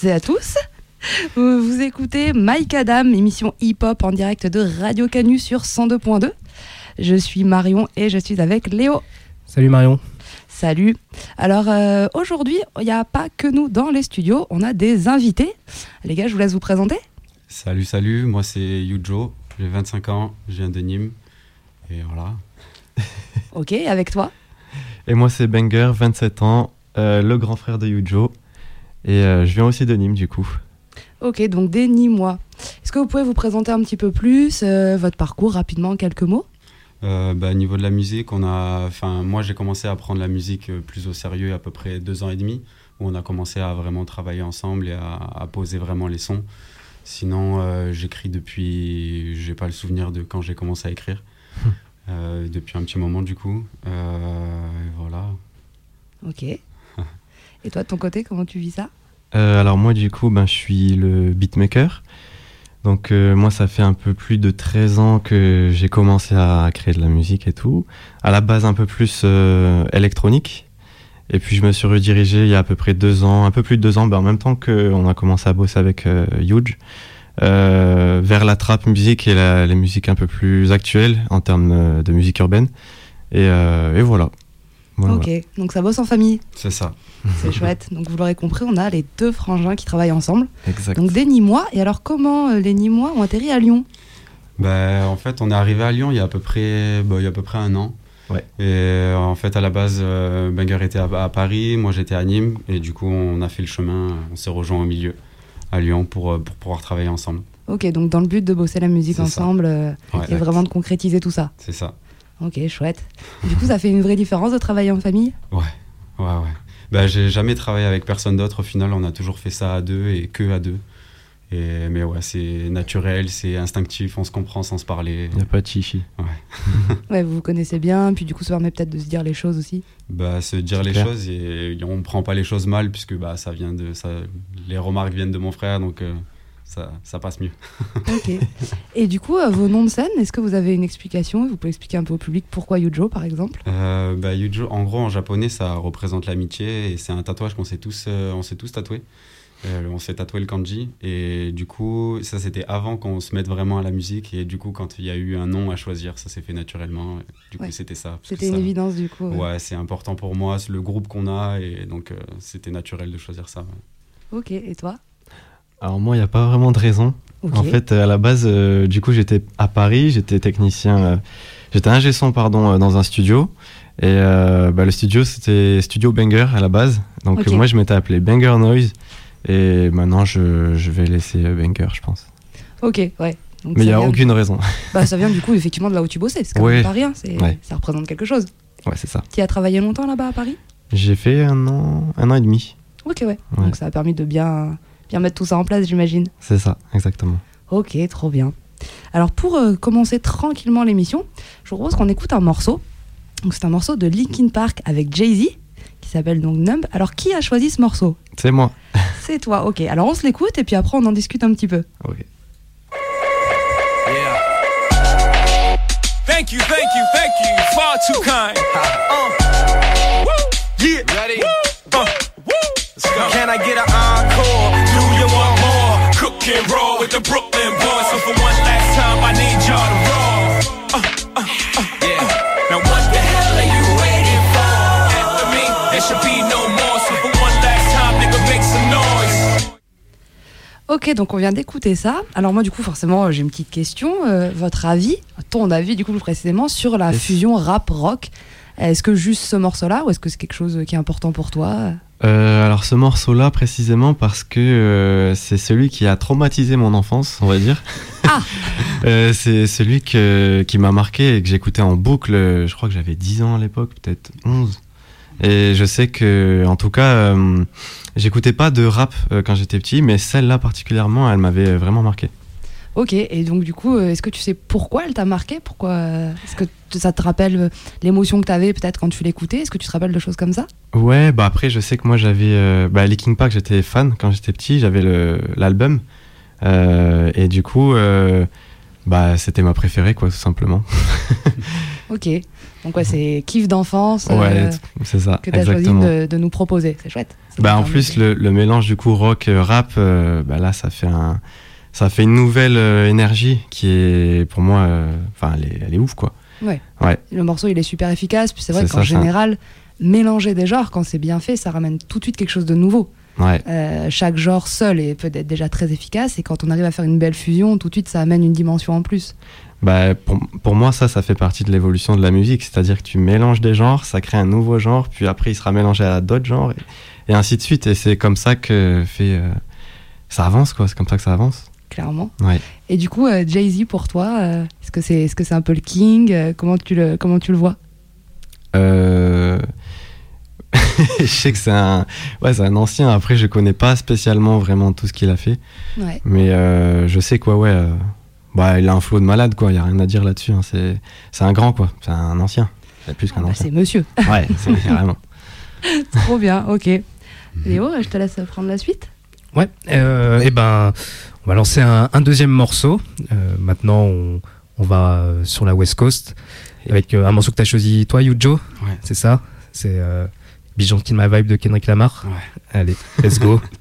à toutes et à tous. Vous, vous écoutez Mike Adam, émission hip-hop en direct de Radio Canu sur 102.2. Je suis Marion et je suis avec Léo. Salut Marion. Salut. Alors euh, aujourd'hui, il n'y a pas que nous dans les studios, on a des invités. Les gars, je vous laisse vous présenter. Salut, salut, moi c'est Yujo, j'ai 25 ans, je viens de Nîmes. Et voilà. Ok, avec toi Et moi, c'est Banger, 27 ans, euh, le grand frère de Yujo. Et euh, je viens aussi de Nîmes, du coup. Ok, donc des Nîmois. Est-ce que vous pouvez vous présenter un petit peu plus euh, votre parcours rapidement en quelques mots? Euh, bah, niveau de la musique, on a, enfin, moi j'ai commencé à prendre la musique euh, plus au sérieux à peu près deux ans et demi, où on a commencé à vraiment travailler ensemble et à, à poser vraiment les sons. Sinon, euh, j'écris depuis, j'ai pas le souvenir de quand j'ai commencé à écrire, Euh, depuis un petit moment du coup. Euh, et voilà. Ok. Et toi, de ton côté, comment tu vis ça Euh, alors moi, du coup, ben, je suis le beatmaker. Donc euh, moi, ça fait un peu plus de 13 ans que j'ai commencé à créer de la musique et tout. À la base, un peu plus euh, électronique. Et puis je me suis redirigé il y a à peu près deux ans, un peu plus de deux ans, ben, en même temps qu'on a commencé à bosser avec Huge, vers la trap musique et la- les musiques un peu plus actuelles en termes de musique urbaine. Et voilà. Voilà, Ok, donc ça bosse en famille, C'est ça. c'est chouette. Donc vous l'aurez compris, on a les deux frangins qui travaillent ensemble. Exact. Donc des Nîmois. Et alors comment euh, les Nîmois ont atterri à Lyon? Ben, en fait, on est arrivé à Lyon il y a à peu près, il y a à peu près un an. Ouais. Et euh, en fait, à la base, euh, Banger était à, à Paris, moi j'étais à Nîmes, et du coup, on a fait le chemin, on s'est rejoint au milieu à Lyon pour, pour pouvoir travailler ensemble. Ok, donc dans le but de bosser la musique ensemble euh, Ouais, et vraiment de concrétiser tout ça. C'est ça. Ok, chouette. Du coup, ça fait une vraie différence de travailler en famille? Ouais, ouais. Ben, j'ai jamais travaillé avec personne d'autre. Au final, on a toujours fait ça à deux et que à deux. Et, mais ouais, c'est naturel, c'est instinctif, on se comprend sans se parler. Il n'y a pas de chichi. Ouais, vous vous connaissez bien, puis du coup, ça permet peut-être de se dire les choses aussi. Bah, se dire les clair. choses et on prend pas les choses mal puisque bah, ça vient de ça, les remarques viennent de mon frère donc euh, ça, ça passe mieux. Ok. et du coup, euh, vos noms de scène, est-ce que vous avez une explication? Vous pouvez expliquer un peu au public pourquoi Yujo, par exemple? Euh, bah, Yujo, en gros en japonais ça représente l'amitié et c'est un tatouage qu'on s'est tous euh, on s'est tous tatoué. Euh, on s'est tatoué le kanji et du coup ça c'était avant qu'on se mette vraiment à la musique et du coup quand il y a eu un nom à choisir ça s'est fait naturellement. Du coup c'était ça. C'était une ça- évidence, du coup. Ouais, c'est important pour moi, c'est le groupe qu'on a et donc c'était naturel de choisir ça. ouais. Ok, et toi? Alors moi, il n'y a pas vraiment de raison. En fait, euh, à la base, euh, du coup, j'étais à Paris, j'étais technicien, euh, j'étais ingé son, pardon, euh, dans un studio. Et bah, le studio, c'était Studio Banger à la base. Donc moi, je m'étais appelé Banger Noise. Et maintenant, je, je vais laisser Banger, je pense. Ok, ouais. Donc Mais il n'y a vient- aucune raison. Bah, ça vient du coup effectivement de là où tu bossais, c'est quand Ouais. même pas rien, c'est- Ouais. ça représente quelque chose. ouais, c'est ça. Tu as travaillé longtemps là-bas à Paris? J'ai fait un an, un an et demi. Ok, ouais. Ouais. Donc ça a permis de bien, bien mettre tout ça en place, j'imagine. C'est ça, exactement. Ok, trop bien. Alors pour euh, commencer tranquillement l'émission, je vous propose qu'on écoute un morceau. Donc c'est un morceau de Linkin Park avec Jay-Z qui s'appelle donc Numb. Alors qui a choisi ce morceau? C'est moi. C'est toi, ok. Alors on se l'écoute et puis après on en discute un petit peu. Ok. Yeah. Thank you, thank you, thank you. Far too kind. Uh. Woo. Yeah. Ready? Uh. Woo. Let's go. Can I get an encore? Cook and roll with the Brooklyn boys. So for one last time, I need y'all to roll. Uh, uh, uh, yeah. Now what the hell are you waiting for? After me, there should be no more. So for one last time, nigga, make some noise. Ok, donc on vient d'écouter ça. Alors moi du coup forcément euh, j'ai une petite question. Euh, votre avis, ton avis du coup plus précisément sur la Yes. fusion rap-rock Est-ce que juste ce morceau-là ou est-ce que c'est quelque chose qui est important pour toi? Euh, alors ce morceau-là précisément parce que euh, c'est celui qui a traumatisé mon enfance, on va dire. Ah Euh, C'est celui que, qui m'a marqué et que j'écoutais en boucle. Je crois que j'avais 10 ans à l'époque, peut-être 11. Et je sais que, en tout cas, euh, j'écoutais pas de rap euh, quand j'étais petit, mais celle-là particulièrement, elle m'avait vraiment marqué. Ok, et donc du coup, euh, est-ce que tu sais pourquoi elle t'a marqué? Pourquoi euh, Est-ce que ça te rappelle euh, l'émotion que t'avais peut-être quand tu l'écoutais? Est-ce que tu te rappelles de choses comme ça? Ouais, bah après, je sais que moi j'avais. Euh, bah, Linkin Park, j'étais fan quand j'étais petit, j'avais l'album. Euh, et du coup, euh, bah, c'était ma préférée, quoi, tout simplement. Ok. Donc ouais, c'est kiff d'enfance Ouais, c'est ça, que tu as choisi de, de nous proposer. C'est chouette. Bah, en plus, le, le mélange du coup rock rap, euh, bah, là, ça fait un, ça fait une nouvelle euh, énergie qui est, pour moi, euh, enfin, elle, est, elle est ouf quoi. Le morceau, il est super efficace. Puis c'est vrai qu'en général, mélanger des genres, quand c'est bien fait, ça ramène tout de suite quelque chose de nouveau. Ouais, Euh, chaque genre seul est peut-être déjà très efficace. Et quand on arrive à faire une belle fusion, tout de suite, ça amène une dimension en plus. bah, pour, pour moi, ça, ça fait partie de l'évolution de la musique, c'est-à-dire que tu mélanges des genres, ça crée un nouveau genre, puis après, il sera mélangé à d'autres genres, et, et ainsi de suite. Et c'est comme ça que fait, euh, ça avance quoi. C'est comme ça que ça avance. Clairement. Ouais. Et du coup, euh, Jay-Z, pour toi, euh, est-ce que c'est est -ce c'est un peu le king Euh, comment, tu le, comment tu le vois? Euh... je sais que c'est un, ouais, c'est un ancien. Après, je connais pas spécialement vraiment tout ce qu'il a fait, Ouais. mais euh, je sais quoi, ouais. euh, Bah, il a un flow de malade, quoi. Il y a rien à dire là-dessus. hein. C'est, c'est un grand, quoi. C'est un ancien. C'est plus Ah qu'un bah, ancien. c'est monsieur. Ouais, c'est carrément. Trop bien, ok. Léo, je te laisse prendre la suite. Ouais, euh, et ben, on va lancer un, un deuxième morceau. Euh, maintenant, on, on va euh, sur la West Coast avec euh, un morceau que tu as choisi, toi, Yujo. Ouais. C'est ça? C'est euh, Gentle My Vibe de Kendrick Lamar? Ouais. Allez, let's go.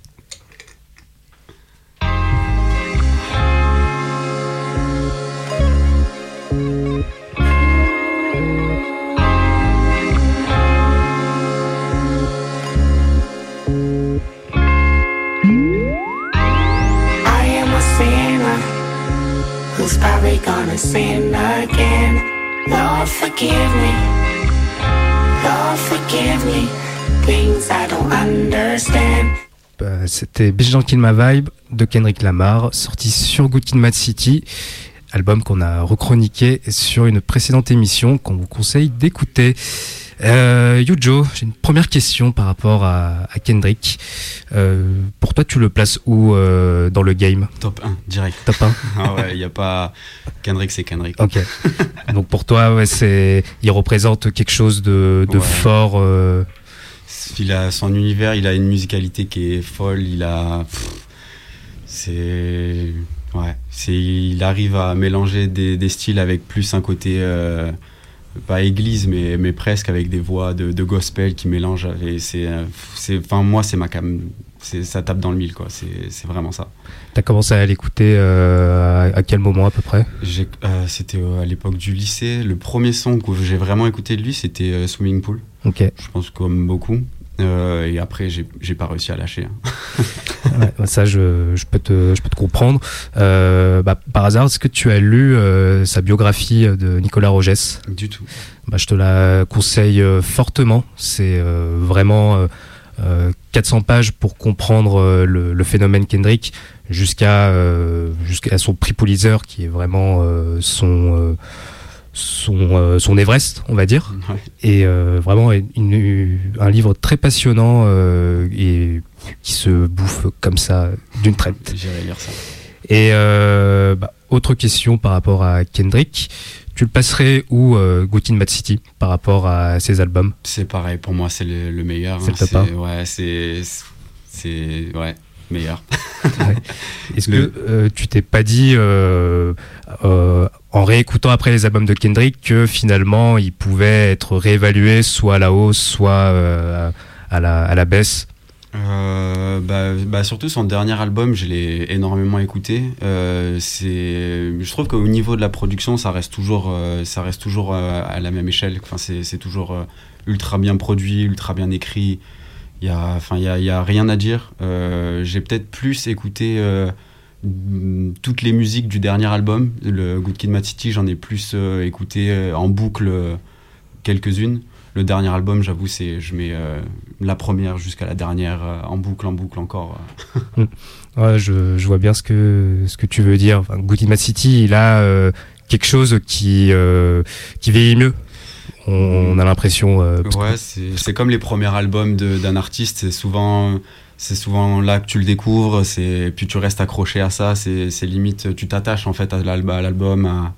forgive me. Lord, forgive me. Things I don't understand. C'était Be Gentle My Vibe de Kendrick Lamar, sorti sur Good Kid Mad City, album qu'on a rechroniqué sur une précédente émission qu'on vous conseille d'écouter. Euh, Yujo, j'ai une première question par rapport à, à Kendrick. Euh, pour toi, tu le places où euh, dans le game? Top 1, direct. Top 1 Ah ouais, il n'y a pas. Kendrick, c'est Kendrick. Ok. Donc pour toi, ouais, c'est, il représente quelque chose de, de Ouais. fort. euh, Il a son univers, il a une musicalité qui est folle, il a. pff, C'est. Ouais. C'est, il arrive à mélanger des, des styles avec plus un côté. Pas église, mais, mais presque avec des voix de, de gospel qui mélangent. Et c'est, euh, c'est, enfin, moi, c'est ma cam. C'est, ça tape dans le mille, quoi. C'est, c'est vraiment ça. T'as commencé à l'écouter euh, à, quel moment à peu près? Euh, c'était à l'époque du lycée. Le premier son que j'ai vraiment écouté de lui, c'était Swimming Pool. Ok. Je pense comme beaucoup. Euh, et après, j'ai, pas réussi à lâcher. hein. Ouais, ça, je, je, peux te, je peux te comprendre. Euh, bah, par hasard, est-ce que tu as lu euh, sa biographie de Nicolas Rogès? Du tout. bah, Je te la conseille fortement. C'est vraiment euh, euh, 400 pages pour comprendre le, le phénomène Kendrick jusqu'à jusqu'à son prix Pulitzer qui est vraiment son, son, euh, son Everest, on va dire. Ouais. Et euh, vraiment une- un livre très passionnant euh, et qui se bouffe comme ça d'une traite. J'irai lire ça. Et bah, autre question par rapport à Kendrick, tu le passerais où euh, Good in Mad City par rapport à ses albums? C'est pareil, pour moi, c'est le, le meilleur. C'est hein. le top. Ouais, c'est. C'est. Ouais, meilleur. Est-ce Le- que euh, tu t'es pas dit euh, euh, en réécoutant après les albums de Kendrick que finalement il pouvait être réévalué soit à la hausse, soit euh, à, la, à la baisse? Euh, bah, bah, surtout son dernier album, je l'ai énormément écouté. Euh, c'est, je trouve qu'au niveau de la production, ça reste toujours, euh, ça reste toujours euh, à la même échelle. Enfin, c'est, c'est toujours euh, ultra bien produit, ultra bien écrit. Il y a, enfin, il y y a rien à dire. Euh, j'ai peut-être plus écouté euh, mm, toutes les musiques du dernier album, le Good Kid, Mad City. J'en ai plus euh, écouté en boucle quelques-unes. Le dernier album, j'avoue, c'est je mets la première jusqu'à la dernière en boucle, en boucle encore. Ouais, je, vois bien ce que, ce que tu veux dire. Good in Mad City, il a quelque chose qui, qui vieillit mieux. On, on a l'impression. euh, Ouais, c'est comme les premiers albums d'un artiste. C'est souvent, c'est souvent là que tu le découvres. C'est puis tu restes accroché à ça. C'est limite, tu t'attaches en fait à l'alb- à l'album. à-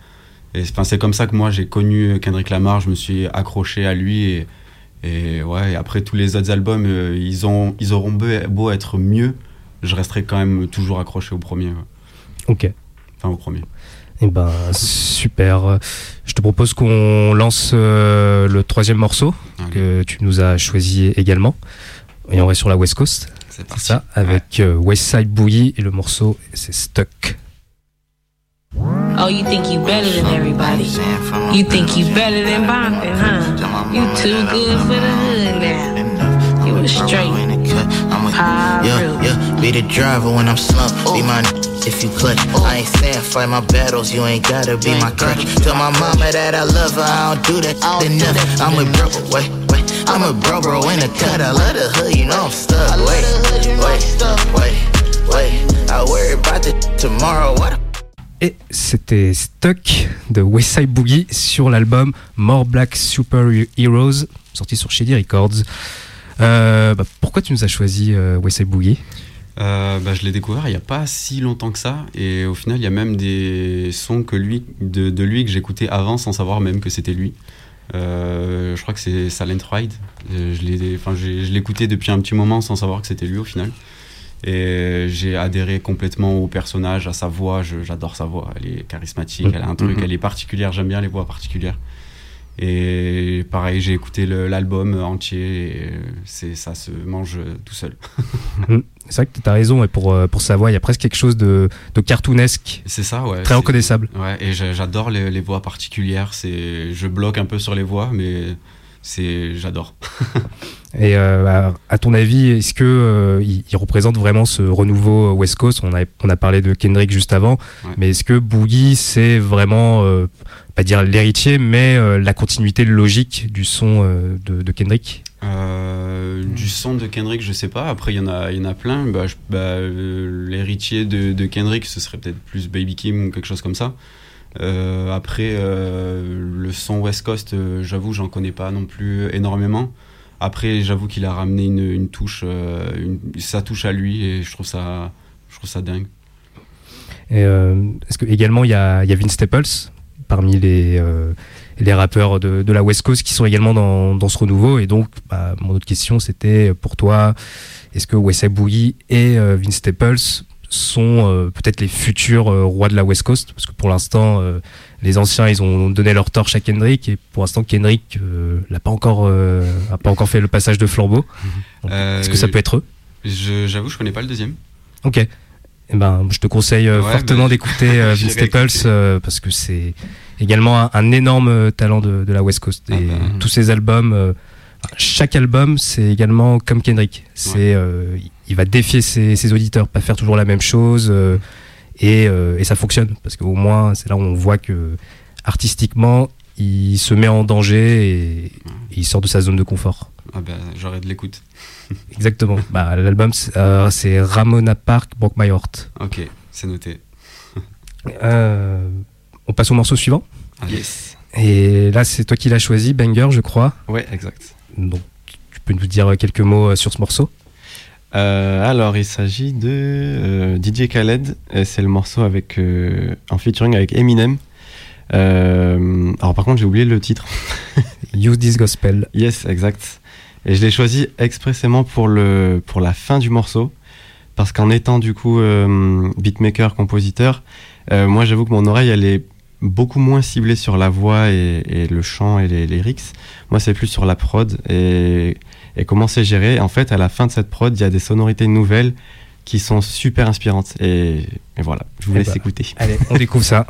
et enfin, c'est comme ça que moi j'ai connu Kendrick Lamar. Je me suis accroché à lui et, et ouais. et après tous les autres albums, euh, ils ont, ils auront beau, beau être mieux, je resterai quand même toujours accroché au premier. ouais. Ok. Enfin au premier. Eh ben, super. Je te propose qu'on lance euh, le troisième morceau Allez, que tu nous as choisi également. Et on est sur la West Coast, c'est ça, avec euh, West Side Boogie et le morceau c'est Stuck. Oh, you think you better than everybody? You think you better than Bompin', huh? You too good for the hood now. You a straight high Yeah, road. yeah, be the driver when I'm slumped. Be my n- if you clutch. I ain't saying fight my battles, you ain't gotta be my crutch. Tell my mama that I love her, I don't do that enough. I'm a bro, wait, wait. I'm a bro, bro in the cut. I love the hood, you know I'm stuck. Wait, wait, wait, wait. I worry about the tomorrow. What? Et c'était Stuck de West Side Boogie sur l'album More Black Super Heroes, sorti sur Shady Records. Euh, bah, pourquoi tu nous as choisi euh, Side Boogie Euh, bah, je l'ai découvert il n'y a pas si longtemps que ça. Et au final, il y a même des sons que lui, de, de lui que j'écoutais avant sans savoir même que c'était lui. Euh, je crois que c'est Silent Ride. Je l'ai enfin, l'écoutais depuis un petit moment sans savoir que c'était lui au final. Et j'ai adhéré complètement au personnage, à sa voix. J'adore sa voix. Elle est charismatique, elle a un truc, Mhm. elle est particulière. J'aime bien les voix particulières. Et pareil, j'ai écouté l'album entier. et c'est ça se mange tout seul. C'est vrai que tu as raison, et pour, euh, pour sa voix, il y a presque quelque chose de, de cartoonesque, C'est ça, ouais. très reconnaissable. Ouais, et j'a- j'adore les, les voix particulières. C'est, je bloque un peu sur les voix, mais c'est, j'adore. Et euh, à, à ton avis, est-ce que euh, il, il représente vraiment ce renouveau West Coast? On a, on a parlé de Kendrick juste avant, Ouais. mais est-ce que Boogie c'est vraiment, euh, pas dire l'héritier, mais euh, la continuité logique du son euh, de, de Kendrick? Euh, Du son de Kendrick, je sais pas. Après, il y en a, il y en a plein. Bah, bah, l'héritier de, de Kendrick, ce serait peut-être plus Baby Kim ou quelque chose comme ça. Après, le son West Coast, j'avoue, j'en connais pas non plus énormément. Après, j'avoue qu'il a ramené une, touche, euh, sa touche à lui, et je trouve ça, je trouve ça dingue. Euh, Est-ce que également il y a, y a Vince Staples parmi les, euh, rappeurs de, la West Coast qui sont également dans, ce renouveau? Et donc bah, mon autre question c'était pour toi est-ce que Boogie et euh, Vince Staples sont peut-être les futurs rois de la West Coast? Parce que pour l'instant les anciens ils ont donné leur torche à Kendrick et pour l'instant Kendrick euh, l'a pas encore euh, a pas encore fait le passage de flambeau Donc, Euh, est-ce que ça peut être eux? Je- j'avoue, je connais pas le deuxième. Ok. Eh ben, je te conseille euh, Ouais, fortement bah, d'écouter euh, Vince Staples euh, parce que c'est également un, un énorme euh, talent de, de la West Coast. Ah et bah. tous ses albums, euh, chaque album, c'est également comme Kendrick. C'est, euh, il va défier ses, ses auditeurs, pas faire toujours la même chose. Euh, et, euh, et ça fonctionne parce qu'au moins, c'est là où on voit que artistiquement, il se met en danger et, et il sort de sa zone de confort. Ah bah, j'aurais de l'écoute. Exactement. bah, l'album, c'est, euh, c'est Ramona Park, Broke My Heart. Ok, c'est noté. Euh, on passe au morceau suivant. Allez. Yes. Et là, c'est toi qui l'as choisi, Banger, je crois. Ouais, exact. Donc, tu peux nous dire quelques mots sur ce morceau? Euh, alors, il s'agit de euh, DJ Khaled. et C'est le morceau avec euh, en featuring avec Eminem. Euh, alors, par contre, j'ai oublié le titre. Use This Gospel. Yes, exact. Et je l'ai choisi expressément pour, le, pour la fin du morceau. Parce qu'en étant du coup euh, beatmaker, compositeur, moi j'avoue que mon oreille elle est beaucoup moins ciblée sur la voix et, et le chant et les lyrics. Moi c'est plus sur la prod et, et comment c'est géré. En fait, à la fin de cette prod, il y a des sonorités nouvelles qui sont super inspirantes. Et, et voilà, je vous Eh laisse bah. écouter. Allez, on découvre ça.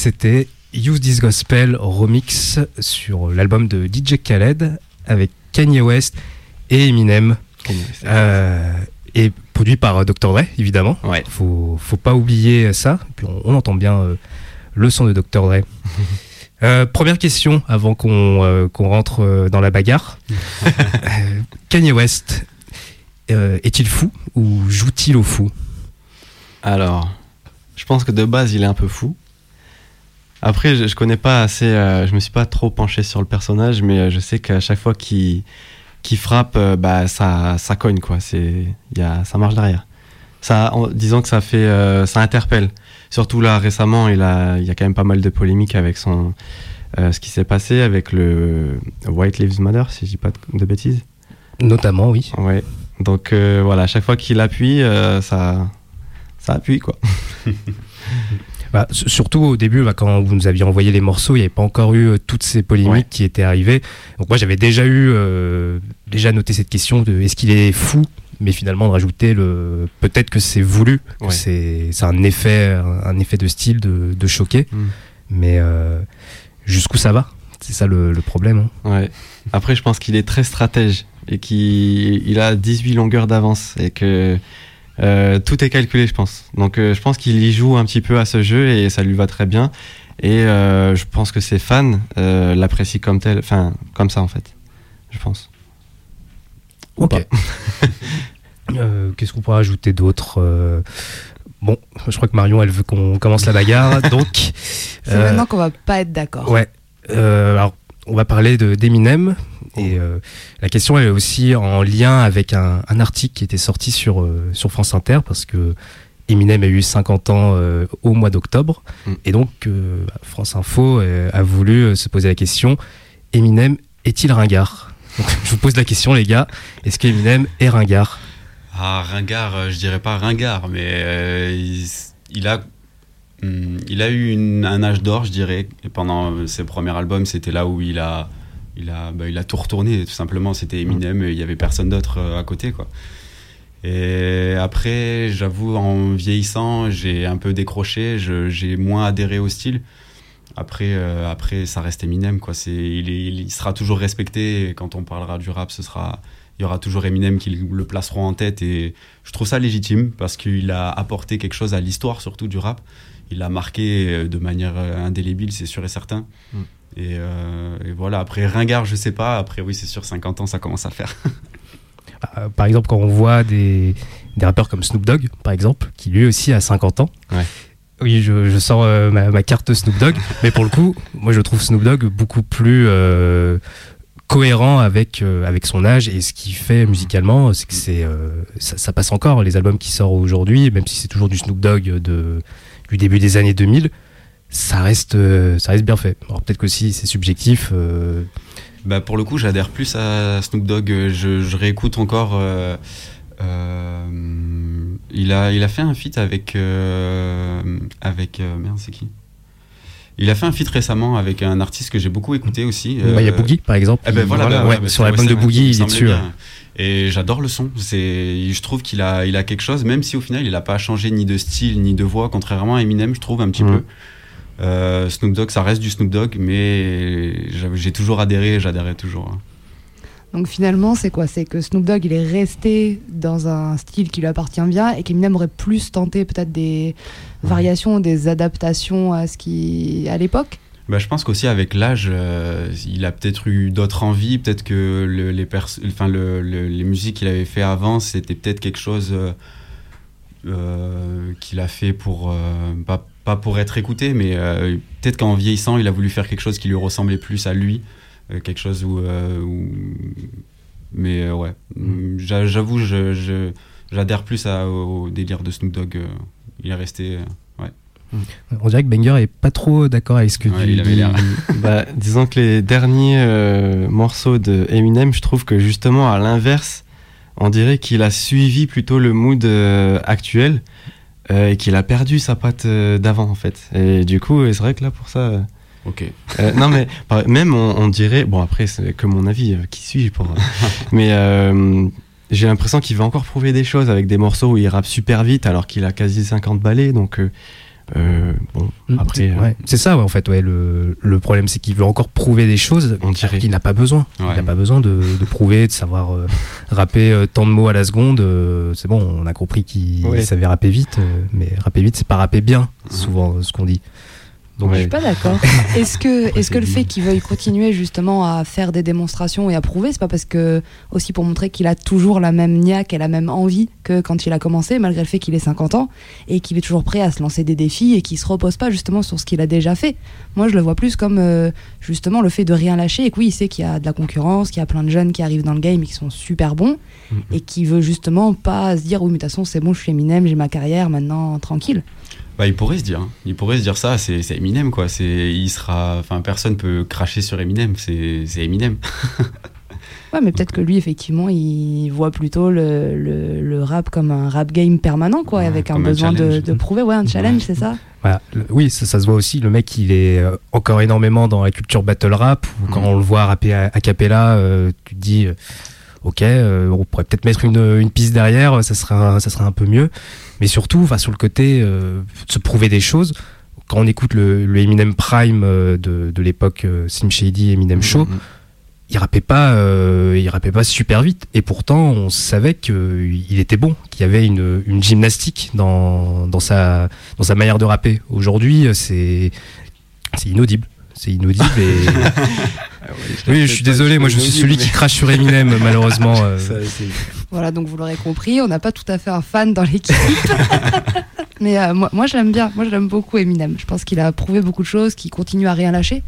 C'était Use This Gospel remix sur l'album de DJ Khaled avec Kanye West et Eminem. Euh, et produit par euh, Dr. Dre, évidemment. Ouais. Faut, faut pas oublier ça. Puis on, on entend bien euh, le son de Dr. Dre. Euh, première question avant qu'on rentre dans la bagarre. Kanye West est-il fou ou joue-t-il au fou? Alors, je pense que de base, il est un peu fou. Après, je, je connais pas assez, euh, je me suis pas trop penché sur le personnage, mais euh, je sais qu'à chaque fois qu'il qu'il frappe, euh, bah ça, ça cogne quoi. C'est, il y a, ça marche derrière. Ça, en- disons que ça fait, euh, ça interpelle. Surtout là récemment, il a, il y a quand même pas mal de polémiques avec son, euh, ce qui s'est passé avec le White Lives Matter, si je dis pas de, de bêtises. Notamment, oui. Ouais. Donc euh, voilà, à chaque fois qu'il appuie, euh, ça, ça appuie quoi. Bah, surtout au début, bah, quand vous nous aviez envoyé les morceaux, il n'y avait pas encore eu euh, toutes ces polémiques Ouais. qui étaient arrivées. Donc moi, j'avais déjà eu, euh, déjà noté cette question de est-ce qu'il est fou mais finalement de rajouter le peut-être que c'est voulu que Ouais. c'est un effet un, effet de style de, de choquer Mm. mais euh, jusqu'où ça va? C'est ça le, le problème hein. Ouais. Après, je pense qu'il est très stratège et qu'il il a 18 longueurs d'avance et que euh, tout est calculé, je pense. Donc, euh, je pense qu'il y joue un petit peu à ce jeu et ça lui va très bien. Et euh, je pense que ses fans euh, l'apprécient comme tel, enfin, comme ça en fait. Je pense. Ou Ok. pas. Euh, Qu'est-ce qu'on pourrait ajouter d'autre Euh, Bon, je crois que Marion, elle veut qu'on commence la bagarre, donc. C'est euh, maintenant qu'on va pas être d'accord. Ouais. Euh, alors, on va parler de d'Eminem. Et euh, la question est aussi en lien avec un, un article qui était sorti sur, euh, sur France Inter parce que Eminem a eu 50 ans euh, au mois d'octobre. Mm. Et donc, France Info a voulu se poser la question Eminem est-il ringard? Donc, Je vous pose la question, les gars. Est-ce qu'Eminem est ringard? Ah, ringard, je dirais pas ringard, mais il, il a, hum, il a eu une- un âge d'or, je dirais. Et pendant ses premiers albums, c'était là où il a, il a, bah, tout retourné, tout simplement. C'était Eminem, il y avait personne d'autre euh, à côté, quoi. Et après, j'avoue, en vieillissant, j'ai un peu décroché, j'ai moins adhéré au style. Après, euh, après, ça reste Eminem, quoi. Il, sera toujours respecté. Quand on parlera du rap, ce sera, il y aura toujours Eminem qui le placeront en tête. Et je trouve ça légitime parce qu'il a apporté quelque chose à l'histoire, surtout du rap. Il a marqué euh, de manière indélébile, c'est sûr et certain. Mm. Et, euh, et voilà. Après, ringard, je sais pas. Après, oui, c'est sûr, 50 ans, ça commence à faire. Euh, Par exemple, quand on voit des, des rappeurs comme Snoop Dogg, par exemple, qui lui aussi a 50 ans. Ouais. Oui, je, je sors euh, ma, ma carte Snoop Dogg, mais pour le coup, moi je trouve Snoop Dogg beaucoup plus euh, cohérent avec, avec son âge et ce qu'il fait musicalement, c'est que c'est ça, ça passe encore. Les albums qui sortent aujourd'hui, même si c'est toujours du Snoop Dogg de, du début des années 2000, ça reste, euh, ça reste bien fait. Alors peut-être que si c'est subjectif, euh, Bah, pour le coup, j'adhère plus à Snoop Dogg. Je, je réécoute encore. euh, euh, il, a, il a fait un feat avec. avec merde, c'est qui? Il a fait un feat récemment avec un artiste que j'ai beaucoup écouté aussi. bah, il y a Boogie par exemple. eh ben il- voilà, bah, ouais, ouais, bah, sur c'est- l'album ouais, de Boogie, il est dessus. bien. ouais. Et j'adore le son. C'est, je trouve qu'il a, il a quelque chose, même si au final il n'a pas changé ni de style ni de voix, contrairement à Eminem, je trouve un petit Mhm. peu. Euh, Snoop Dogg, ça reste du Snoop Dogg, mais j'ai toujours adhéré, j'adhérais toujours. hein. Donc finalement, c'est quoi? C'est que Snoop Dogg, il est resté dans un style qui lui appartient bien et qu'Eminem aurait plus tenté peut-être des variations, des adaptations à ce qui à l'époque? Bah, je pense qu'aussi avec l'âge, euh, il a peut-être eu d'autres envies, peut-être que le- les, pers- enfin, le- le- les musiques qu'il avait fait avant, c'était peut-être quelque chose euh, euh, qu'il a fait pour, pas, pas pour être écouté, mais euh, peut-être qu'en vieillissant, il a voulu faire quelque chose qui lui ressemblait plus à lui, euh, quelque chose où... euh, où- Mais euh, ouais, J'a- j'avoue, je, je- j'adhère plus à- au délire de Snoop Dogg. il est resté... euh, On dirait que Banger est pas trop d'accord avec ce que Ouais, tu il avait dis. Bah, disons que les derniers euh, morceaux de Eminem, je trouve que justement à l'inverse, on dirait qu'il a suivi plutôt le mood euh, actuel et qu'il a perdu sa patte euh, d'avant en fait. Et du coup, c'est vrai que là pour ça. euh, Ok. euh, non mais même on, on dirait, bon après c'est que mon avis, euh, qui suis-je pour. euh, mais euh, j'ai l'impression qu'il va encore prouver des choses avec des morceaux où il rappe super vite alors qu'il a quasi 50 ballets donc. Euh, bon, Mm, après, c'est- euh, ouais, c'est ça, ouais, en fait. Ouais, le, le problème, c'est qu'il veut encore prouver des choses On dirait. qu'il n'a pas besoin. Ouais. Il n'a pas besoin de, de prouver, de savoir euh, rapper euh, tant de mots à la seconde. euh, c'est bon, on a compris qu'il savait rapper vite, euh, mais rapper vite, c'est pas rapper bien, Mhm. souvent, ce qu'on dit. Donc, Je suis pas d'accord. Est-ce que, est-ce que le fait qu'il veuille continuer justement à faire des démonstrations et à prouver, c'est pas parce que aussi pour montrer qu'il a toujours la même niaque et la même envie que quand il a commencé, malgré le fait qu'il ait 50 ans et qu'il est toujours prêt à se lancer des défis et qu'il se repose pas justement sur ce qu'il a déjà fait? Moi, je le vois plus comme euh, justement le fait de rien lâcher et que oui, il sait qu'il y a de la concurrence, qu'il y a plein de jeunes qui arrivent dans le game et qui sont super bons et qui veut justement pas se dire oui, mais de toute façon, c'est bon, je suis Eminem, j'ai ma carrière maintenant tranquille. Bah, il pourrait se dire, hein. il pourrait se dire ça, c'est Eminem quoi. C'est, il sera, enfin personne peut cracher sur Eminem, c'est c'est Eminem. Ouais, mais peut-être que lui, effectivement, il voit plutôt le, le, le rap comme un rap game permanent, quoi, Ouais, avec un besoin de, challenge. de prouver. Ouais, un challenge, Ouais. c'est ça? Voilà. Le- Oui, ça, ça se voit aussi. Le mec, il est euh, encore énormément dans la culture battle rap. Où quand Mhm. on le voit rapper à, a cappella, euh, tu te dis, euh, ok, euh, on pourrait peut-être mettre une, une piste derrière, ça serait, un, ça serait un peu mieux. Mais surtout, enfin, sur le côté, euh, de se prouver des choses. Quand on écoute le, le Eminem Prime euh, de, de l'époque euh, Slim Shady, Eminem Show, Mhm. il rappait pas, euh, il rappait pas super vite. Et pourtant, on savait qu'il était bon, qu'il y avait une, une gymnastique dans, dans sa, dans sa manière de rapper. Aujourd'hui, c'est, c'est inaudible. C'est inaudible et. oui, je suis désolé, moi je suis celui qui crache sur Eminem, malheureusement. euh. Voilà, donc vous l'aurez compris, on n'a pas tout à fait un fan dans l'équipe. Mais euh, moi, moi je l'aime bien, moi je l'aime beaucoup Eminem. Je pense qu'il a prouvé beaucoup de choses, qu'il continue à rien lâcher.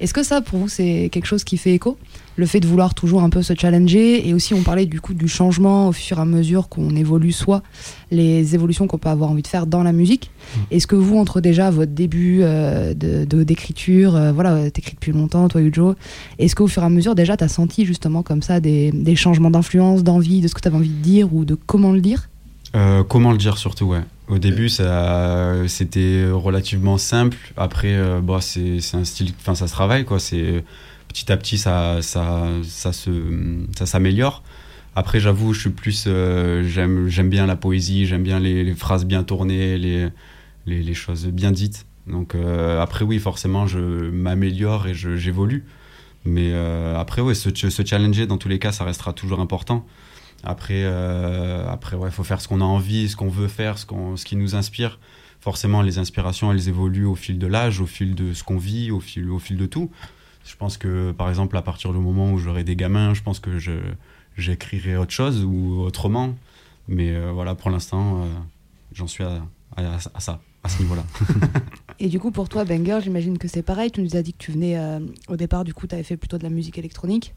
Est-ce que ça, pour vous, c'est quelque chose qui fait écho? Le fait de vouloir toujours un peu se challenger et aussi on parlait du coup du changement au fur et à mesure qu'on évolue, soit les évolutions qu'on peut avoir envie de faire dans la musique. Est-ce que vous, entre déjà votre début euh, de de- d'écriture, euh, voilà, t'écris depuis longtemps, toi Ujo, est-ce qu'au fur et à mesure déjà t'as senti justement comme ça des, des changements d'influence, d'envie, de ce que t'avais envie de dire ou de comment le dire? Euh, comment le dire surtout, ouais. Au début, ça, c'était relativement simple. Après, euh, bah, c'est, c'est un style, enfin, ça se travaille, quoi. C'est petit à petit, ça, ça, ça se, ça s'améliore. Après, j'avoue, je suis plus, euh, j'aime, j'aime bien la poésie, j'aime bien les, phrases bien tournées, les, les, les choses bien dites. Donc euh, après, oui, forcément, je m'améliore et je, j'évolue. Mais après, ouais, se, se challenger, dans tous les cas, ça restera toujours important. Après, euh, après ouais, faut faire ce qu'on a envie, ce qu'on veut faire, ce, qu'on, ce qui nous inspire. Forcément, les inspirations, elles évoluent au fil de l'âge, au fil de ce qu'on vit, au fil, au fil de tout. Je pense que, par exemple, à partir du moment où j'aurai des gamins, je pense que j'écrirai autre chose ou autrement. Mais euh, voilà, pour l'instant, euh, j'en suis à, à- à ça, à ce niveau-là. Et du coup, pour toi, Banger, j'imagine que c'est pareil. Tu nous as dit que tu venais euh, au départ, du coup, tu avais fait plutôt de la musique électronique.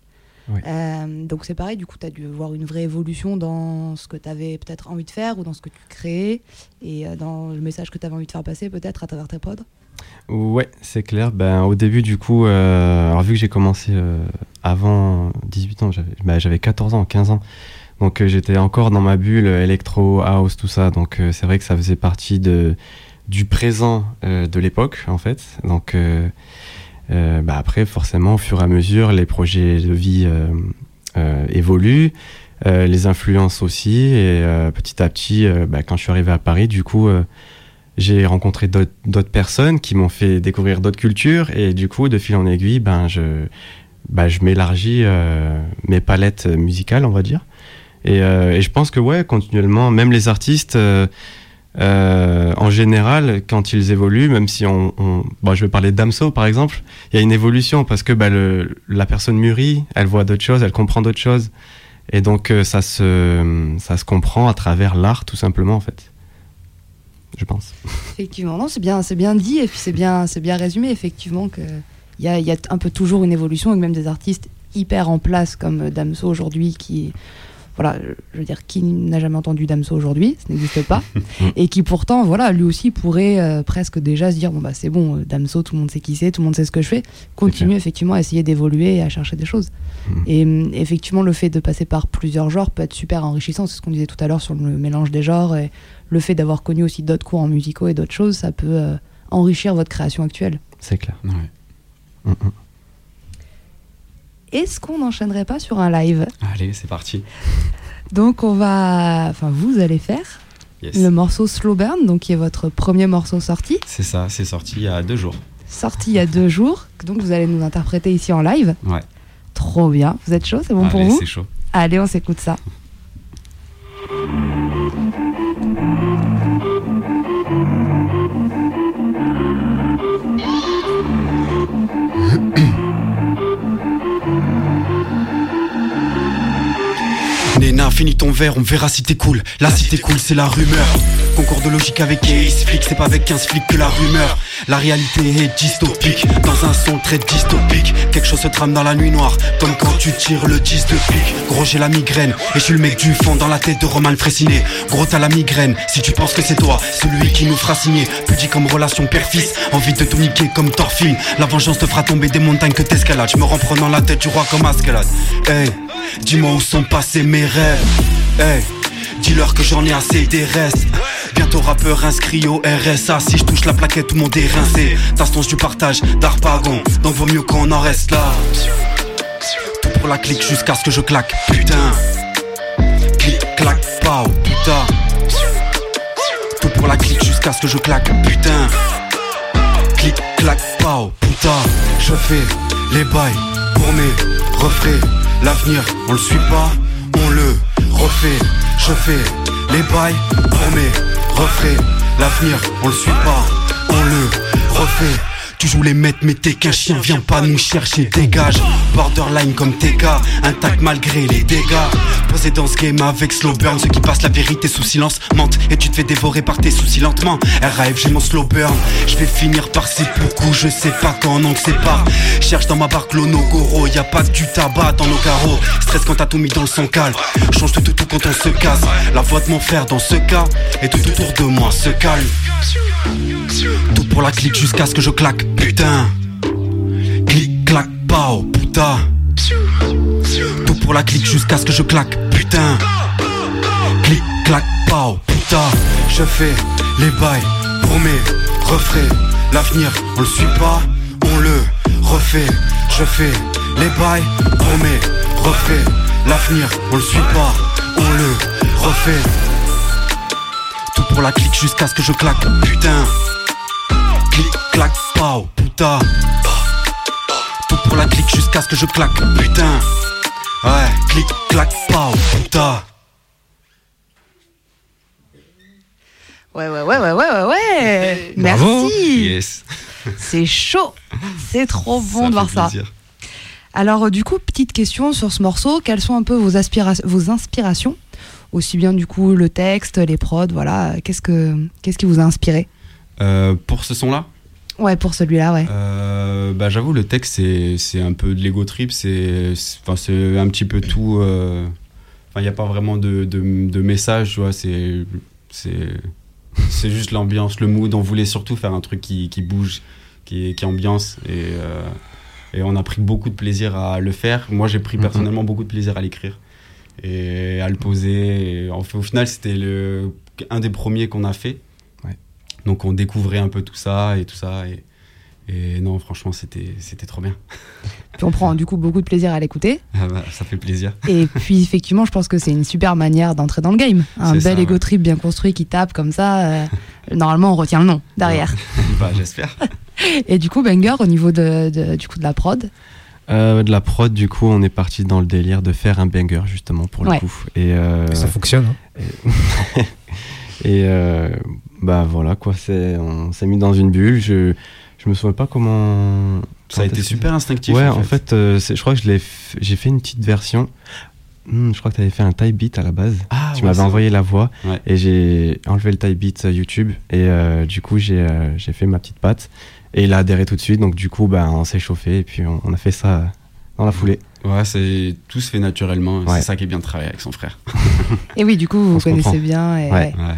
Oui. Euh, donc c'est pareil, du coup, tu as dû voir une vraie évolution dans ce que tu avais peut-être envie de faire ou dans ce que tu créais et euh, dans le message que tu avais envie de faire passer peut-être à travers tes pods. Ouais, c'est clair. Ben, au début, du coup, euh, alors vu que j'ai commencé euh, avant 18 ans, j'avais ben, j'avais 14 ans, 15 ans. Donc euh, j'étais encore dans ma bulle électro, house, tout ça. Donc c'est vrai que ça faisait partie de, du présent de l'époque, en fait. Donc euh, bah, après, forcément, au fur et à mesure, les projets de vie euh, euh, évoluent. les influences aussi et petit à petit bah, quand je suis arrivé à Paris du coup j'ai rencontré d'autres personnes qui m'ont fait découvrir d'autres cultures et du coup de fil en aiguille ben je bah, m'élargis mes palettes musicales on va dire et, je pense que ouais continuellement même les artistes euh, en général quand ils évoluent même si on, on bon, je vais parler Damso par exemple il y a une évolution parce que bah, la personne mûrit elle voit d'autres choses elle comprend d'autres choses. Et donc euh, ça se ça se comprend à travers l'art tout simplement en fait. Je pense. Effectivement, non, c'est bien, c'est bien dit c'est bien, c'est bien résumé effectivement que il y a, y a un peu toujours une évolution et même des artistes hyper en place comme Damso aujourd'hui qui voilà, je veux dire, qui n'a jamais entendu Damso aujourd'hui, ça n'existe pas, et qui pourtant, voilà, lui aussi pourrait euh, presque déjà se dire, bon bah c'est bon, euh, Damso, tout le monde sait qui c'est, tout le monde sait ce que je fais, continue effectivement à essayer d'évoluer et à chercher des choses. Mhm. Et hum, effectivement, le fait de passer par plusieurs genres peut être super enrichissant, c'est ce qu'on disait tout à l'heure sur le mélange des genres, et le fait d'avoir connu aussi d'autres courants musicaux et d'autres choses, ça peut euh, enrichir votre création actuelle. c'est clair Ouais. Mm, mm. Est-ce qu'on n'enchaînerait pas sur un live Allez, c'est parti. Donc on va, enfin vous allez faire Yes. le morceau Slow Burn, donc qui est votre premier morceau sorti, C'est ça, c'est sorti il y a deux jours. sorti il y a deux jours, donc vous allez nous interpréter ici en live. Ouais. Trop bien, vous êtes chaud, c'est bon pour Allez, vous c'est chaud. Allez, on s'écoute ça. Finis ton verre, on verra si t'es cool. Là, si t'es cool, c'est la rumeur. Concours de logique avec Ace Flick, c'est pas avec 15 flics que la rumeur. La réalité est dystopique, dans un son très dystopique. Quelque chose se trame dans la nuit noire, comme quand tu tires le 10 de pique. Gros, j'ai la migraine, et je suis le mec du fond dans la tête de Roman Fressinet. Gros, t'as la migraine, si tu penses que c'est toi, celui qui nous fera signer. Pudique comme relation père-fils, envie de tout niquer comme Thorfinn. La vengeance te fera tomber des montagnes que t'escalades. Je me rends prenant la tête du roi comme Ascalade. Hey, dis-moi où sont passés mes rêves. Hey, dis-leur que j'en ai assez des restes. Bientôt rappeur inscrit au RSA. Si je touche la plaquette, tout le monde est rincé. T'instance du partage d'Arpagon, donc vaut mieux qu'on en reste là. Tout pour la clique jusqu'à ce que je claque. Putain, clic, clac, pao, putain. Tout pour la clique jusqu'à ce que je claque. Putain, clic, clac, pao, putain. Je fais les bails pour mes refrains. L'avenir, on le suit pas, on le refait. Je fais les bails pour mes refrains. L'avenir, on le suit pas, on le refait. Tu joues les maîtres mais t'es qu'un chien, viens pas nous chercher, dégage. Borderline comme TK, intact malgré les dégâts. Posé dans ce game avec slow burn Ceux qui passent la vérité sous silence mentent. Et tu te fais dévorer par tes soucis lentement. J'ai mon slow burn. Je vais finir par ces coups, je sais pas quand non c'est pas. Cherche dans ma barque l'onogoro Y a pas du tabac dans nos carreaux. Stress quand t'as tout mis dans le son calme. Change tout tout tout quand on se casse. La voix de mon dans ce cas Et tout autour de moi se calme pour la clique jusqu'à ce que je claque, putain. Clic, clac, pao, putain. Tout pour la clique jusqu'à ce que je claque, putain. Clic, clac, pao, putain. Je fais les bails pour mes. L'avenir, on le suit pas, on le refait. Je fais les bails pour mes. L'avenir, on le suit pas, on le refait. Tout pour la clique jusqu'à ce que je claque, putain. Clic, clac, pao, putain. Tout pour la clique jusqu'à ce que je claque, putain. Ouais, clic, clac, pao, putain. Ouais, ouais, ouais, ouais, ouais, ouais. Bravo. Merci. Yes. C'est chaud. C'est trop bon de voir ça. Alors, euh, du coup, petite question sur ce morceau. Quelles sont un peu vos, aspira- vos inspirations? Aussi bien, du coup, le texte, les prods, voilà. Qu'est-ce, que, qu'est-ce qui vous a inspiré? Euh, pour ce son-là, Ouais, pour celui-là, ouais. Euh, bah, j'avoue, le texte, c'est, c'est un peu de l'ego trip, c'est, enfin, un petit peu tout. euh, Enfin, il n'y a pas vraiment de, de, de message, tu vois, c'est, c'est, c'est juste l'ambiance, le mood. On voulait surtout faire un truc qui, qui bouge, qui, qui ambiance. Et, euh, et on a pris beaucoup de plaisir à le faire. Moi, j'ai pris Mhm. personnellement beaucoup de plaisir à l'écrire et à le poser. Et en fait, au final, c'était le, un des premiers qu'on a fait. Donc, on découvrait un peu tout ça et tout ça. Et, et non, franchement, c'était, c'était trop bien. Puis on prend du coup beaucoup de plaisir à l'écouter. Ah bah, ça fait plaisir. Et puis effectivement, je pense que c'est une super manière d'entrer dans le game. Un bel ça, ego ouais. trip bien construit qui tape comme ça. euh, normalement, on retient le nom derrière. bah, j'espère. Et du coup, Banger, au niveau de, de- du coup, de la prod, Euh, de la prod, du coup, on est parti dans le délire de faire un banger, justement, pour le Ouais. coup. Et, euh, Ça fonctionne. hein. et euh, bah voilà, quoi. C'est, on s'est mis dans une bulle. Je, je me souviens pas comment. Ça a été super instinctif. Ouais, en fait, euh, je crois que je l'ai f- j'ai fait une petite version. Hmm, je crois que tu avais fait un type beat à la base. Ah, tu ouais, m'avais envoyé la voix Ouais. et j'ai enlevé le type beat euh, YouTube et euh, du coup j'ai euh, j'ai fait ma petite patte et il a adhéré tout de suite donc du coup ben on s'est chauffé et puis on, on a fait ça dans la foulée. Ouais, c'est tout se fait naturellement. Ouais. C'est ça qui est bien de travailler avec son frère. et oui, du coup, vous vous se connaissez comprend. bien. Et, Ouais. ouais.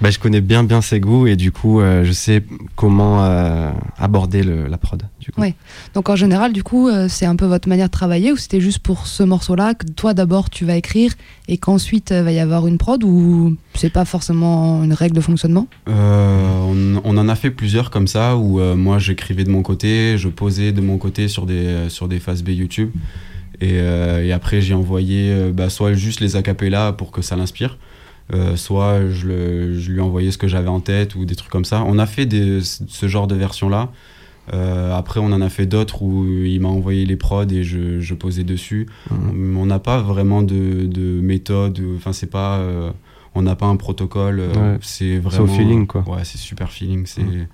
Bah, je connais bien bien ses goûts et du coup euh, je sais comment euh, aborder le, la prod. Du coup. Ouais. Donc en général, du coup, euh, c'est un peu votre manière de travailler ou c'était juste pour ce morceau-là que toi d'abord tu vas écrire et qu'ensuite euh, va y avoir une prod ou c'est pas forcément une règle de fonctionnement? Euh, on, on en a fait plusieurs comme ça où euh, moi j'écrivais de mon côté, je posais de mon côté sur des, sur des phases B YouTube. Et, euh, et après j'ai envoyé euh, bah, soit juste les acapellas pour que ça l'inspire, euh, soit je, le- je lui envoyais ce que j'avais en tête ou des trucs comme ça. On a fait des- ce genre de version-là. Euh, après on en a fait d'autres où il m'a envoyé les prods et je, je posais dessus. Mhm. On n'a pas vraiment de, de méthode, enfin c'est pas, euh, on n'a pas un protocole, euh, Ouais. c'est C'est vraiment au feeling quoi. Ouais, c'est super feeling. C'est Mm.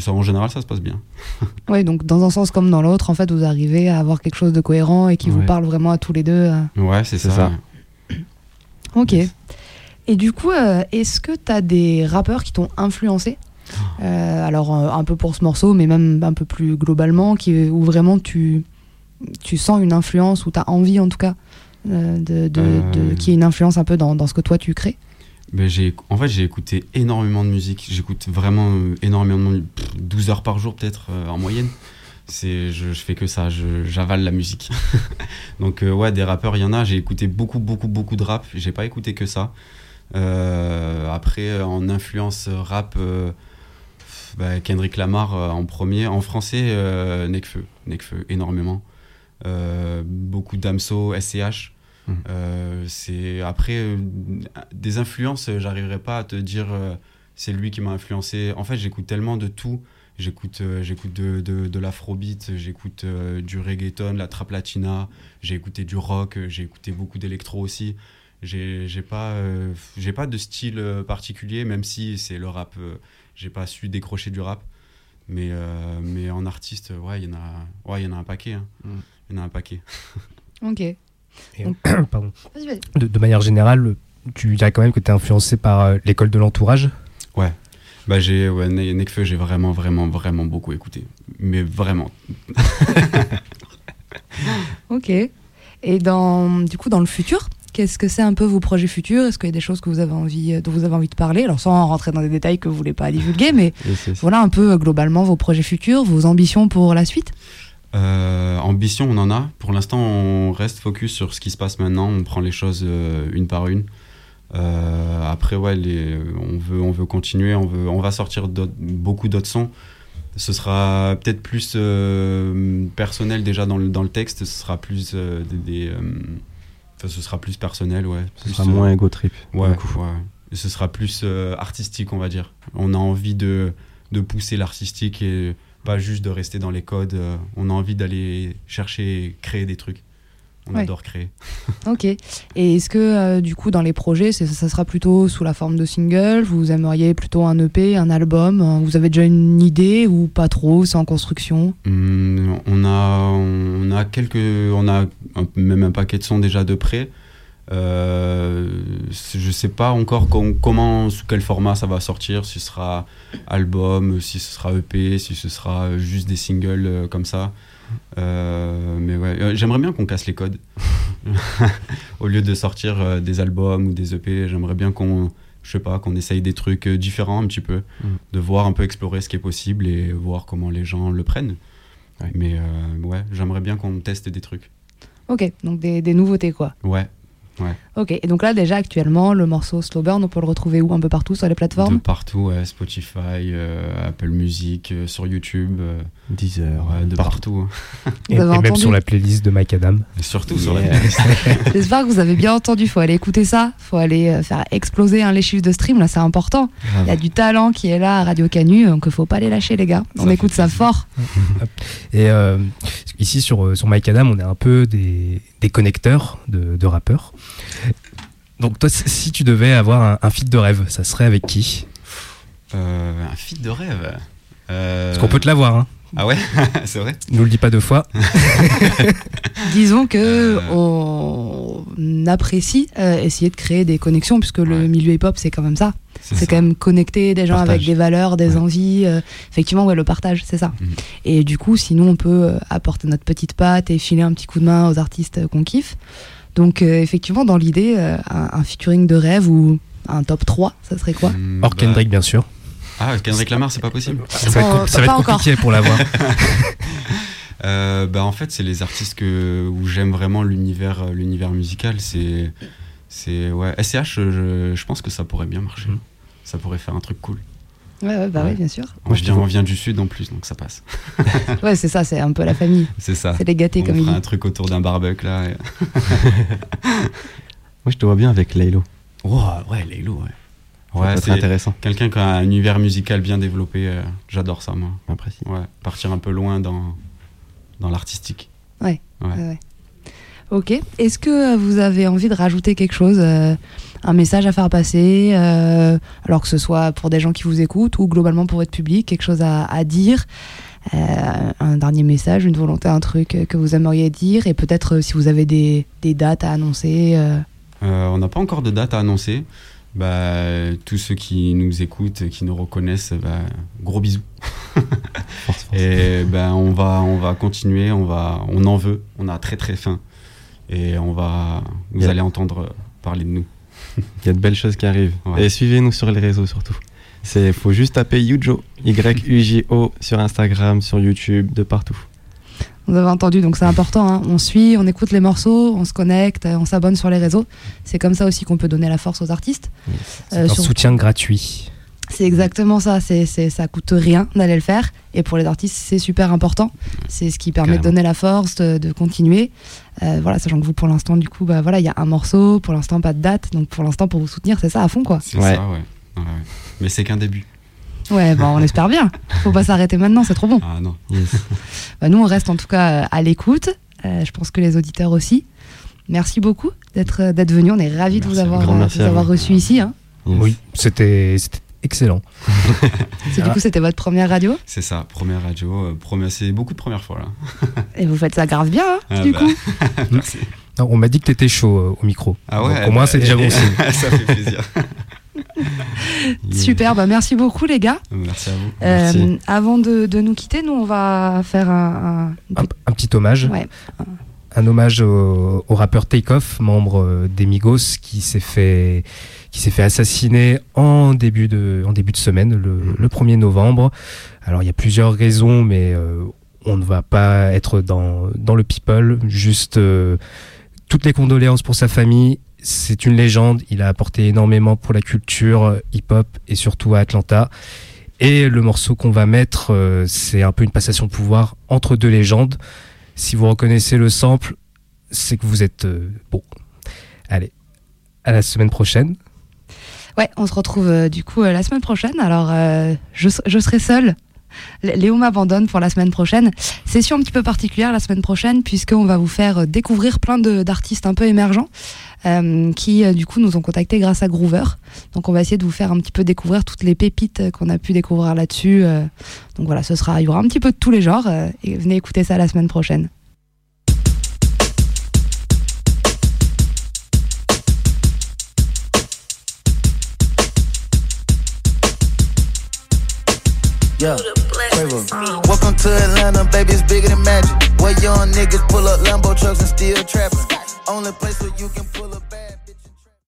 ça, en général, ça se passe bien. Ouais, donc dans un sens comme dans l'autre, en fait, vous arrivez à avoir quelque chose de cohérent et qui vous parle vraiment à tous les deux. euh. Ouais, c'est C'est ça. ça. Ok. Et du coup, euh, est-ce que tu as des rappeurs qui t'ont influencé? Euh, Alors, euh, un peu pour ce morceau, mais même un peu plus globalement, qui, où vraiment tu, tu sens une influence, ou tu as envie en tout cas, euh, de, de, de- qu'il y ait une influence un peu dans, dans ce que toi tu crées? Ben, j'ai, en fait, j'ai écouté énormément de musique. J'écoute vraiment énormément de musique. 12 heures par jour, peut-être, en moyenne. C'est, je, je fais que ça, je- j'avale la musique. Donc, euh, ouais, des rappeurs, il y en a. J'ai écouté beaucoup, beaucoup, beaucoup de rap. J'ai pas écouté que ça. Euh, après, euh, en influence rap, euh, bah, Kendrick Lamar en premier. En français, Nekfeu. Nekfeu, énormément. Beaucoup d'Amso, SCH. Euh, c'est après des influences, j'arriverai pas à te dire c'est lui qui m'a influencé. En fait, j'écoute tellement de tout. J'écoute, euh, j'écoute de, de, de l'afrobeat, j'écoute euh, du reggaeton, la trap latina, j'ai écouté du rock, j'ai écouté beaucoup d'électro aussi. J'ai, j'ai pas, euh, j'ai pas de style particulier, même si c'est le rap. euh, j'ai pas su décrocher du rap, mais euh, mais en artiste, ouais, il y en a, ouais, il y en a un paquet. hein. Mm. Il y en a un paquet. Ok. Et, Donc- pardon. De, de manière générale, tu dirais quand même que tu es influencé par euh, l'école de l'entourage? Bah j'ai ouais, Ne- Nekfeu, j'ai vraiment vraiment vraiment beaucoup écouté, mais vraiment. Ok. Et dans, du coup, dans le futur, qu'est-ce que c'est un peu vos projets futurs? Est-ce qu'il y a des choses que vous avez envie, euh, dont vous avez envie de parler? Alors, sans rentrer dans des détails que vous voulez pas divulguer, mais voilà un peu euh, globalement vos projets futurs, vos ambitions pour la suite. Euh, ambition, on en a. Pour l'instant, on reste focus sur ce qui se passe maintenant. On prend les choses euh, une par une. Euh, après, ouais, les, on veut, on veut continuer. On veut, on va sortir beaucoup d'autres sons. Ce sera peut-être plus euh, personnel déjà dans le, dans le texte. Ce sera plus euh, des, des, euh, ce sera plus personnel, ouais. Ce Plus, sera moins ego trip. Ouais, ouais. Et ce sera plus artistique, on va dire. On a envie de, de pousser l'artistique et pas juste de rester dans les codes. on a envie d'aller chercher et créer des trucs. On Ouais. adore créer. Ok. Et est-ce que euh, du coup, dans les projets, ça sera plutôt sous la forme de single Vous aimeriez plutôt un EP, un album? Euh, Vous avez déjà une idée ou pas trop? C'est en construction? Hum, on a, on a quelques, on a un- même un paquet de sons déjà de près. Euh, je sais pas encore com- comment, sous quel format ça va sortir, si ce sera album, si ce sera EP, si ce sera juste des singles euh, comme ça. Euh, mais ouais, euh, j'aimerais bien qu'on casse les codes. Au lieu de sortir euh, des albums ou des EP, j'aimerais bien qu'on, je sais pas, qu'on essaye des trucs différents un petit peu, Mm. de voir un peu explorer ce qui est possible et voir comment les gens le prennent. Ouais. Mais euh, ouais, j'aimerais bien qu'on teste des trucs. Ok, donc des, des nouveautés quoi. Ouais, Ok, et donc là déjà actuellement, le morceau Slow Burn, on peut le retrouver où Un peu partout sur les de plateformes partout, ouais, Spotify, euh, Apple Music, euh, sur YouTube, euh, 10 heures. ouais, de partout. et, avez et même sur la playlist de Mike Adam. Et surtout sur la playlist. J'espère que vous avez bien entendu, faut aller écouter ça, faut aller euh, faire exploser hein, les chiffres de stream, là c'est important. Il y a du talent qui est là à Radio Canu, donc il faut pas les lâcher les gars. On Ça écoute ça plaisir. fort. Et euh, ici sur, sur Mike Adam, on est un peu des, des connecteurs de, de rappeurs. Donc toi, si- tu devais avoir un, un feat de rêve, ça serait avec qui? Euh, un feat de rêve? Euh, Parce qu'on peut te l'avoir, hein. Ah ouais, c'est vrai? nous le dis pas deux fois. Disons que Euh. on apprécie euh, essayer de créer des connexions, puisque le milieu hip-hop c'est quand même ça. C'est quand même connecter des gens Partage. avec des valeurs, des Ouais. envies. euh, effectivement, ouais, le partage, c'est ça. Mhm. Et du coup, sinon, on peut apporter notre petite patte et filer un petit coup de main aux artistes qu'on kiffe. Donc, euh, effectivement, dans l'idée, euh, un, un featuring de rêve ou un top 3, ça serait quoi Hum, Hors bah- Kendrick, bien sûr. Ah, Kendrick Lamar, c'est pas possible. Ça va être, ça va être encore. compliqué pour l'avoir. Euh, bah en fait, c'est les artistes que, où j'aime vraiment l'univers, euh, l'univers musical. C'est, c'est ouais. SCH, je, je pense que ça pourrait bien marcher. Mhm. Ça pourrait faire un truc cool. Ouais, ouais, bah Ouais. ouais, bien sûr. Moi, je je viens, on vient du sud en plus, donc ça passe. Ouais, c'est ça, c'est un peu la famille. C'est ça. C'est les gâtés, on comme il fera dit. un truc autour d'un barbecue là. et- Moi, je te vois bien avec Laylo. Oh, ouais, Leilo, ouais. Ça Ouais, c'est intéressant. quelqu'un qui a un univers musical bien développé. euh, J'adore ça, moi. Apprécie. Ouais, partir un peu loin dans, dans l'artistique. Ouais. Ouais. Ouais, ouais. Ok. Est-ce que vous avez envie de rajouter quelque chose, euh, un message à faire passer, euh, alors que ce soit pour des gens qui vous écoutent ou globalement pour votre public, quelque chose à, à dire, euh, un dernier message, une volonté, un truc que vous aimeriez dire, et peut-être euh, si vous avez des, des dates à annoncer, euh, Euh, on n'a pas encore de date à annoncer. Bah, tous ceux qui nous écoutent, qui nous reconnaissent, bah, gros bisous. Et ben on va on va continuer, on va on en veut, on a très très faim et on va vous Yeah. allez entendre parler de nous. Il y a de belles choses qui arrivent. Ouais. Et suivez-nous sur les réseaux surtout. C'est faut juste taper Yujo, Y-U-J-O sur Instagram, sur YouTube, de partout. Vous avez entendu, donc c'est important. hein. On suit, on écoute les morceaux, on se connecte, euh, on s'abonne sur les réseaux. C'est comme ça aussi qu'on peut donner la force aux artistes. C'est Euh, un sur- soutien gratuit. C'est exactement ça. C'est, c'est, ça coûte rien d'aller le faire. Et pour les artistes, c'est super important. C'est ce qui permet de donner la force, de, de continuer. Euh, voilà, sachant que vous, pour l'instant, du coup, bah voilà, il y a un morceau. Pour l'instant, pas de date. Donc pour l'instant, pour vous soutenir, c'est ça à fond, quoi. C'est Ouais. ça, ouais. Ouais, ouais. Mais c'est qu'un début. Ouais, bah, on espère bien. Faut pas s'arrêter maintenant, c'est trop bon. Ah non. Yes. Bah, nous, on reste en tout cas euh, à l'écoute. Euh, je pense que les auditeurs aussi. Merci beaucoup d'être, d'être venu. On est ravis de vous avoir, de vous avoir vous. reçu ici. hein. Yes. Oui, c'était c'était excellent. C'est, du coup, c'était votre première radio. C'est ça, première radio, euh, première- c'est beaucoup de premières fois là. Et vous faites ça grave bien, hein, Ah du bah, coup. Merci. Non, on m'a dit que t'étais chaud euh, au micro. Ah ouais. Donc, au moins, bah, c'est déjà bon signe. ça fait plaisir. Super, bah merci beaucoup, les gars. Merci à vous. Euh, Merci. avant de, de nous quitter, nous on va faire un, un- Un, un petit hommage. ouais. un hommage au, au rappeur Takeoff, membre des Migos, qui s'est fait qui s'est fait assassiner en début de en début de semaine, le, le 1er novembre. Alors il y a plusieurs raisons, mais euh, on ne va pas être dans dans le people. Juste euh, toutes les condoléances pour sa famille. C'est une légende. Il a apporté énormément pour la culture euh, hip-hop et surtout à Atlanta. Et le morceau qu'on va mettre, euh, c'est un peu une passation de pouvoir entre deux légendes. Si vous reconnaissez le sample, c'est que vous êtes euh, bon. Allez, à la semaine prochaine. Ouais, on se retrouve euh, du coup euh, la semaine prochaine. Alors, euh, je, je serai seule. Léo m'abandonne pour la semaine prochaine. Session un petit peu particulière la semaine prochaine, puisqu'on va vous faire découvrir plein d'artistes un peu émergents qui, du coup, nous ont contactés grâce à Groover. Donc, on va essayer de vous faire un petit peu découvrir toutes les pépites qu'on a pu découvrir là-dessus. donc, voilà, ce sera, il y aura un petit peu de tous les genres. et venez écouter ça la semaine prochaine. Yeah. Quavo. Welcome to Atlanta, baby, it's bigger than magic. Where young niggas pull up Lambo trucks and still trapping. Only place where you can pull up.